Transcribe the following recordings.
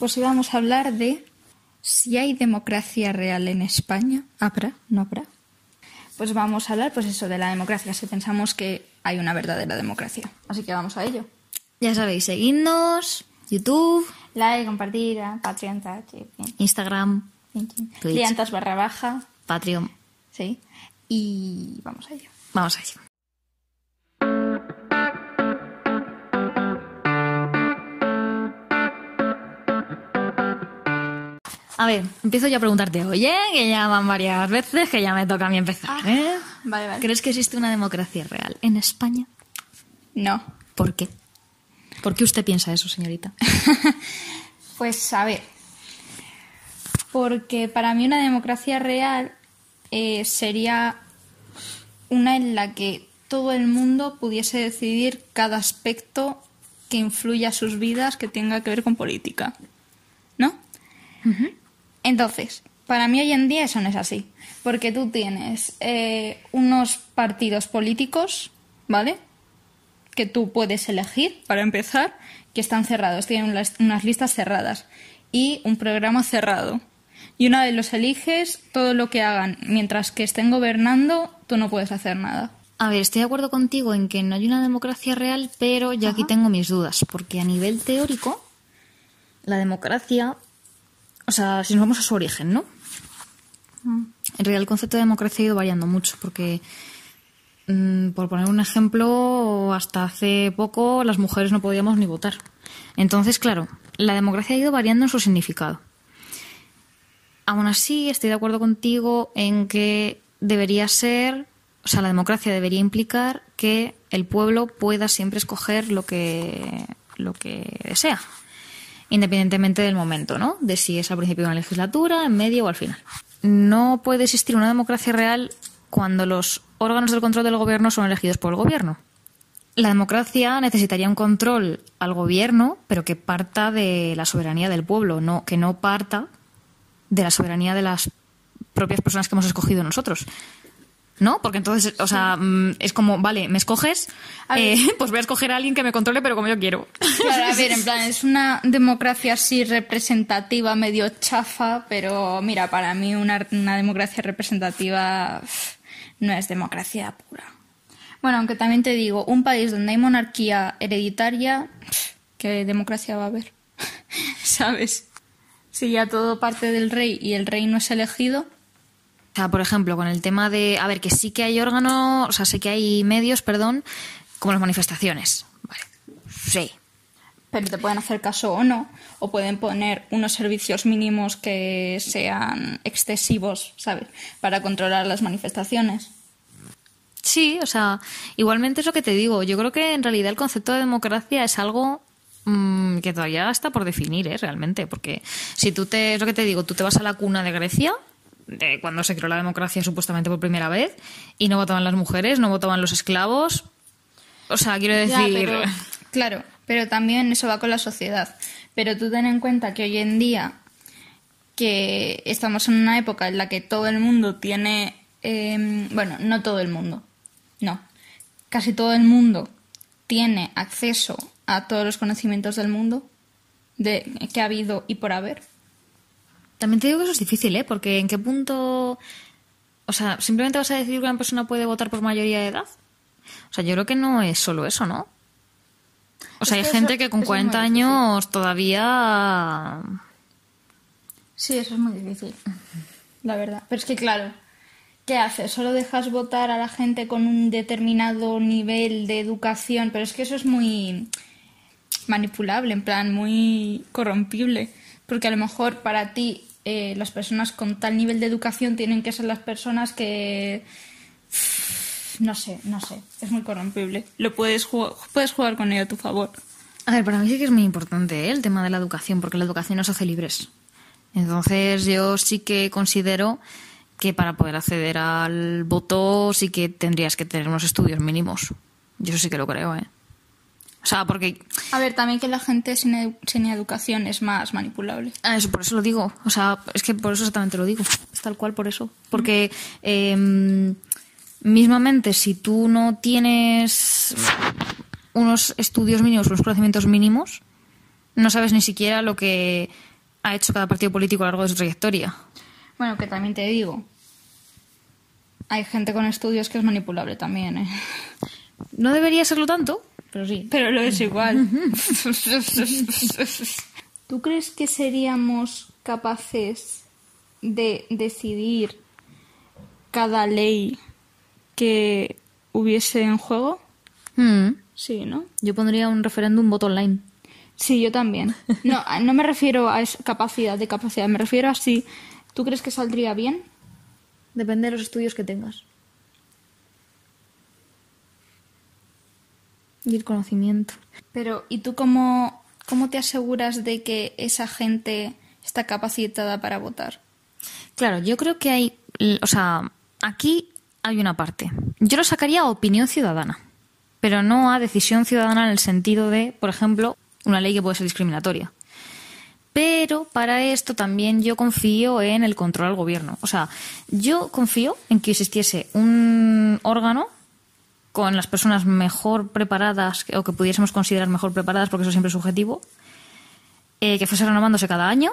Pues hoy vamos a hablar de si hay democracia real en España. ¿Habrá? ¿No habrá? Pues vamos a hablar, pues eso, de la democracia, si pensamos que hay una verdadera democracia. Así que vamos a ello. Ya sabéis, seguidnos, YouTube, Like, compartir, eh, Patreon, Instagram. Twitch. Barra baja, Patreon. sí. Y vamos a ello. Vamos a ello. A ver, empiezo yo a preguntarte, oye, que ya van varias veces, que ya me toca a mí empezar, ¿eh? Vale, vale. ¿Crees que existe una democracia real en España? No. ¿Por qué? ¿Por qué usted piensa eso, señorita? Pues a ver, porque para mí una democracia real eh, sería una en la que todo el mundo pudiese decidir cada aspecto que influya a sus vidas que tenga que ver con política. ¿No? Entonces, para mí hoy en día eso no es así. Porque tú tienes eh, unos partidos políticos, ¿vale? que tú puedes elegir, para empezar, que están cerrados, tienen unas, unas listas cerradas y un programa cerrado. Y una vez los eliges, todo lo que hagan mientras que estén gobernando, tú no puedes hacer nada. A ver, estoy de acuerdo contigo en que no hay una democracia real, pero yo aquí tengo mis dudas, porque a nivel teórico, la democracia, o sea, si nos vamos a su origen, ¿no? En realidad el concepto de democracia ha ido variando mucho, porque, mm, por poner un ejemplo, hasta hace poco las mujeres no podíamos ni votar. Entonces, claro, la democracia ha ido variando en su significado. Aún así, estoy de acuerdo contigo en que debería ser, o sea, la democracia debería implicar que el pueblo pueda siempre escoger lo que, lo que desea, independientemente del momento, ¿no? De si es al principio de una legislatura, en medio o al final. No puede existir una democracia real cuando los órganos del control del gobierno son elegidos por el gobierno. La democracia necesitaría un control al gobierno, pero que parta de la soberanía del pueblo, no, que no parta de la soberanía de las propias personas que hemos escogido nosotros. ¿No? Porque entonces, o sea, mm, es como, vale, me escoges, eh, pues voy a escoger a alguien que me controle, pero como yo quiero. Claro, a ver, en plan, es una democracia así representativa, medio chafa, pero mira, para mí una, una democracia representativa no es democracia pura. Bueno, aunque también te digo, un país donde hay monarquía hereditaria, ¿qué democracia va a haber? ¿Sabes? Si ya todo parte del rey y el rey no es elegido, O sea, por ejemplo, con el tema de, a ver, que sí que hay órganos, o sea, sé que hay medios, perdón, como las manifestaciones. Vale. Sí. pero te pueden hacer caso o no, o pueden poner unos servicios mínimos que sean excesivos, ¿sabes? Para controlar las manifestaciones. Sí, o sea, igualmente es lo que te digo. Yo creo que en realidad el concepto de democracia es algo mm, que todavía está por definir, ¿eh? Realmente. Porque si tú te, es lo que te digo, tú te vas a la cuna de Grecia, de cuando se creó la democracia supuestamente por primera vez, y no votaban las mujeres, no votaban los esclavos. O sea, quiero decir. Ya, pero- claro, pero también eso va con la sociedad. Pero tú ten en cuenta que hoy en día que estamos en una época en la que todo el mundo tiene, eh, bueno, no todo el mundo, no, casi todo el mundo tiene acceso a todos los conocimientos del mundo de que ha habido y por haber. También te digo que eso es difícil, ¿eh? Porque en qué punto. O sea, simplemente vas a decir que una persona puede votar por mayoría de edad. O sea, yo creo que no es solo eso, ¿no? O sea, Es hay que gente eso- que con eso es 40 muy difícil. años todavía. Sí, eso es muy difícil, la verdad. Pero es que, claro, ¿qué haces? Solo dejas votar a la gente con un determinado nivel de educación, pero es que eso es muy manipulable, en plan, muy corrompible. Porque a lo mejor para ti eh, las personas con tal nivel de educación tienen que ser las personas que... No sé, no sé, es muy corrompible. Lo puedes, jugar, puedes jugar con ello a tu favor. A ver, para mí sí que es muy importante ¿eh? el tema de la educación, porque la educación nos hace libres. Entonces, yo sí que considero que para poder acceder al voto sí que tendrías que tener unos estudios mínimos. Yo sí que lo creo, ¿eh? O sea, porque A ver, también que la gente sin, edu- sin educación es más manipulable. Ah, eso, por eso lo digo. O sea, es que por eso exactamente lo digo. Es tal cual por eso. Porque eh, mismamente, si tú no tienes unos estudios mínimos, unos conocimientos mínimos, no sabes ni siquiera lo que ha hecho cada partido político a lo largo de su trayectoria. Bueno, que también te digo, hay gente con estudios que es manipulable también, ¿eh? No debería serlo tanto, pero sí. Pero lo es igual. ¿Tú crees que seríamos capaces de decidir cada ley que hubiese en juego? Mm. Sí, ¿no? Yo pondría un referéndum voto online. Sí, yo también. No, no me refiero a esa capacidad de capacidad, me refiero a si tú crees que saldría bien. Depende de los estudios que tengas. Y el conocimiento. Pero, ¿y tú cómo, cómo te aseguras de que esa gente está capacitada para votar? Claro, yo creo que hay. O sea, aquí hay una parte. Yo lo sacaría a opinión ciudadana, pero no a decisión ciudadana en el sentido de, por ejemplo, una ley que puede ser discriminatoria. Pero para esto también yo confío en el control al gobierno. O sea, yo confío en que existiese un órgano con las personas mejor preparadas o que pudiésemos considerar mejor preparadas, porque eso siempre es subjetivo, eh, que fuese renovándose cada año.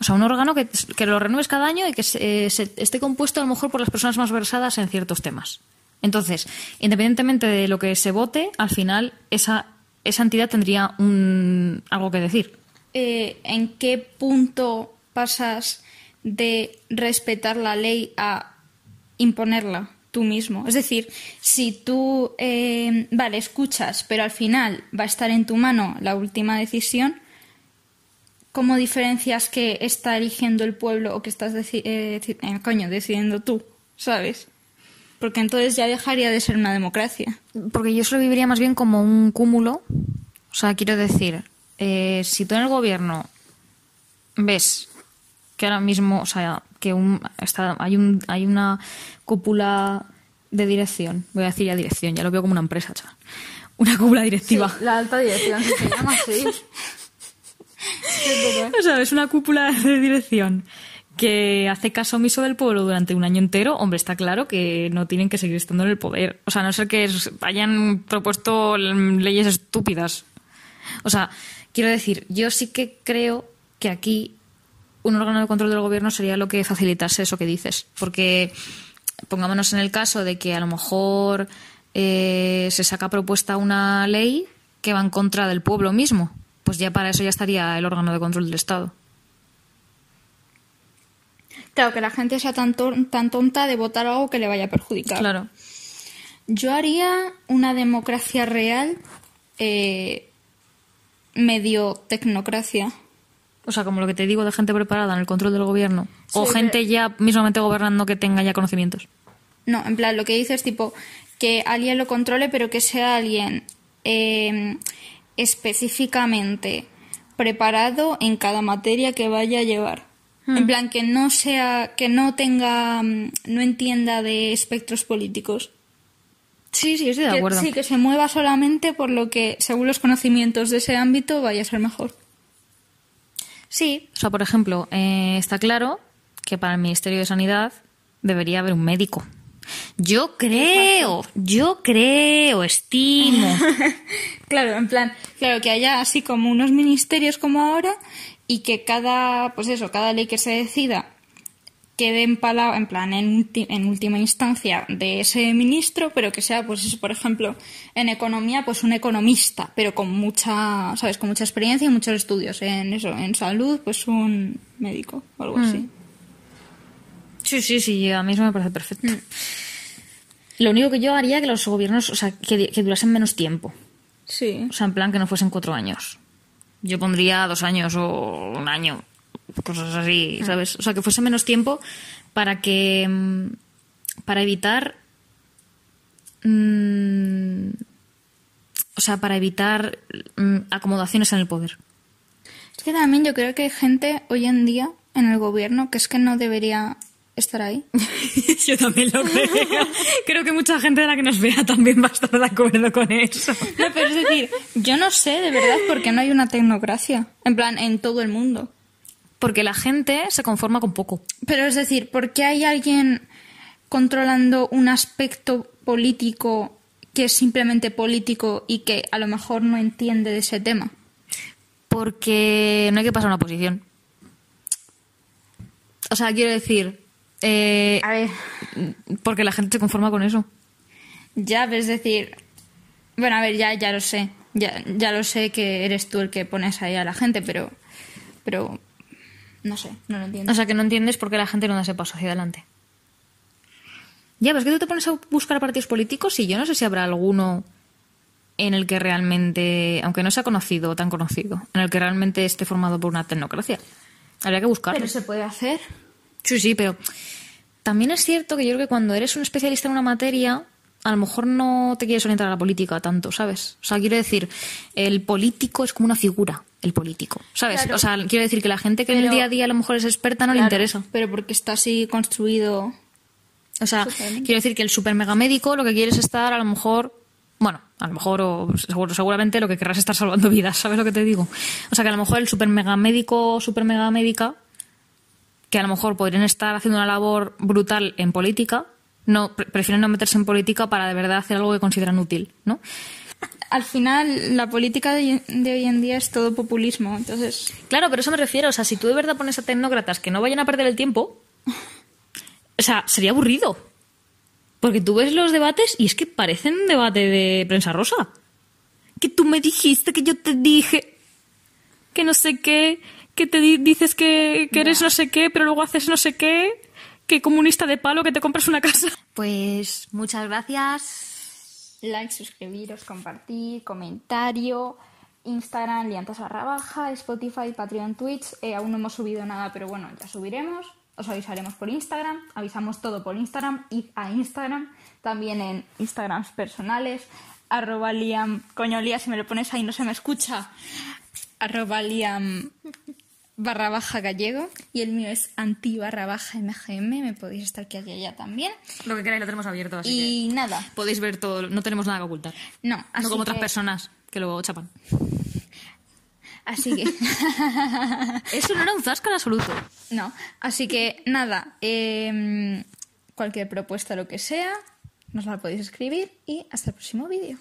O sea, un órgano que, que lo renueves cada año y que eh, se- esté compuesto a lo mejor por las personas más versadas en ciertos temas. Entonces, independientemente de lo que se vote, al final esa, esa entidad tendría un, algo que decir. Eh, ¿En qué punto pasas de respetar la ley a imponerla tú mismo? Es decir, si tú, eh, vale, escuchas, pero al final va a estar en tu mano la última decisión, ¿cómo diferencias que está eligiendo el pueblo o que estás eh, eh, coño, decidiendo tú? ¿Sabes? Porque entonces ya dejaría de ser una democracia. Porque yo eso lo viviría más bien como un cúmulo. O sea, quiero decir, si tú en el gobierno ves que ahora mismo, o sea, que un, está, hay, un, hay una cúpula de dirección, voy a decir ya dirección, ya lo veo como una empresa, chaval. Una cúpula directiva. la alta dirección se llama así. O sea, es una cúpula de dirección que hace caso omiso del pueblo durante un año entero, hombre, está claro que no tienen que seguir estando en el poder. O sea, a no ser que hayan propuesto leyes estúpidas. O sea, quiero decir, yo sí que creo que aquí un órgano de control del gobierno sería lo que facilitase eso que dices. Porque pongámonos en el caso de que a lo mejor eh, se saca propuesta una ley que va en contra del pueblo mismo. Pues ya para eso ya estaría el órgano de control del Estado. Claro, que la gente sea tan, ton- tan tonta de votar algo que le vaya a perjudicar. Claro. Yo haría una democracia real eh, medio tecnocracia. O sea, como lo que te digo de gente preparada en el control del gobierno. o gente ya mismamente gobernando que tenga ya conocimientos. No, en plan, lo que dices tipo que alguien lo controle, pero que sea alguien eh, específicamente preparado en cada materia que vaya a llevar. En plan, que no sea, que no tenga, mm, no entienda de espectros políticos. Sí, sí, estoy de Que- acuerdo. sí, que se mueva solamente por lo que, según los conocimientos de ese ámbito, vaya a ser mejor. Sí, o sea, por ejemplo, eh, está claro que para el Ministerio de Sanidad debería haber un médico. Yo creo, yo creo, estimo. Claro, en plan, claro, que haya así como unos ministerios como ahora y que cada, pues eso, cada ley que se decida quede en, plan, en, última instancia de ese ministro, pero que sea, pues eso, por ejemplo, en economía, pues un economista, pero con mucha, ¿sabes? Con mucha experiencia y muchos estudios. En eso, en salud, pues un médico o algo así. Sí, sí, sí, a mí eso me parece perfecto. Lo único que yo haría que los gobiernos, o sea, que, que durasen menos tiempo. Sí. O sea, en plan que no fuesen cuatro años. Yo pondría dos años o un año, cosas así, ¿sabes? O sea, que fuese menos tiempo para que. mm, para evitar. mm, o sea, para evitar mm, acomodaciones en el poder. Es que también yo creo que hay gente hoy en día en el gobierno que es que no debería estar ahí. Yo también lo creo. creo que mucha gente de la que nos vea también va a estar de acuerdo con eso. No, pero es decir, yo no sé de verdad por qué no hay una tecnocracia. En plan, en todo el mundo. Porque la gente se conforma con poco. Pero es decir, ¿por qué hay alguien controlando un aspecto político que es simplemente político y que a lo mejor no entiende de ese tema? Porque no hay que pasar una posición. O sea, quiero decir, eh, A ver, porque la gente se conforma con eso. ya, pero es decir. Bueno, a ver, ya, ya lo sé. Ya, ya lo sé que eres tú el que pones ahí a la gente, pero. Pero. No sé, no lo entiendo. O sea, que no entiendes por qué la gente no da ese paso hacia adelante. Ya, pero es que tú te pones a buscar partidos políticos y yo no sé si habrá alguno en el que realmente, aunque no sea conocido o tan conocido, en el que realmente esté formado por una tecnocracia. Habría que buscarlo. pero se puede hacer. Sí, sí, pero también es cierto que yo creo que cuando eres un especialista en una materia, a lo mejor no te quieres orientar a la política tanto, ¿sabes? O sea, quiero decir, el político es como una figura, el político, ¿sabes? Claro. O sea, quiero decir que la gente que en el día a día a lo mejor es experta no le interesa. Pero porque está así construido. O sea, quiero decir que el super mega médico lo que quiere es estar a lo mejor, bueno, a lo mejor o seguro, seguramente lo que querrás es estar salvando vidas, ¿sabes lo que te digo? O sea, que a lo mejor el super mega médico o super mega médica, que a lo mejor podrían estar haciendo una labor brutal en política, no pre- prefieren no meterse en política para de verdad hacer algo que consideran útil, ¿no? Al final, la política de, de hoy en día es todo populismo. Entonces, Claro, pero eso me refiero. O sea, si tú de verdad pones a tecnócratas que no vayan a perder el tiempo, o sea, sería aburrido. Porque tú ves los debates y es que parecen un debate de prensa rosa. Que tú me dijiste, que yo te dije, que no sé qué, que te di- dices que, que eres no sé qué, pero luego haces no sé qué, que comunista de palo, que te compras una casa. Pues muchas gracias. Like, suscribiros, compartir, comentario. Instagram, liantas barra baja, Spotify, Patreon, Twitch. Eh, aún no hemos subido nada, pero bueno, ya subiremos. Os avisaremos por Instagram. Avisamos todo por Instagram. Id a Instagram. También en Instagrams personales. Arroba liam. Coño, Lía, si me lo pones ahí no se me escucha. Arroba liam barra baja gallego. Y el mío es anti barra baja mgm. Me podéis estar aquí allá también. Lo que queráis lo tenemos abierto, así Y nada. que podéis ver todo, no tenemos nada que ocultar. No, así no como otras que- personas que luego chapan. Así que. Eso no era un zasca en absoluto. No, así que nada, em, cualquier propuesta, lo que sea, nos la podéis escribir y hasta el próximo vídeo.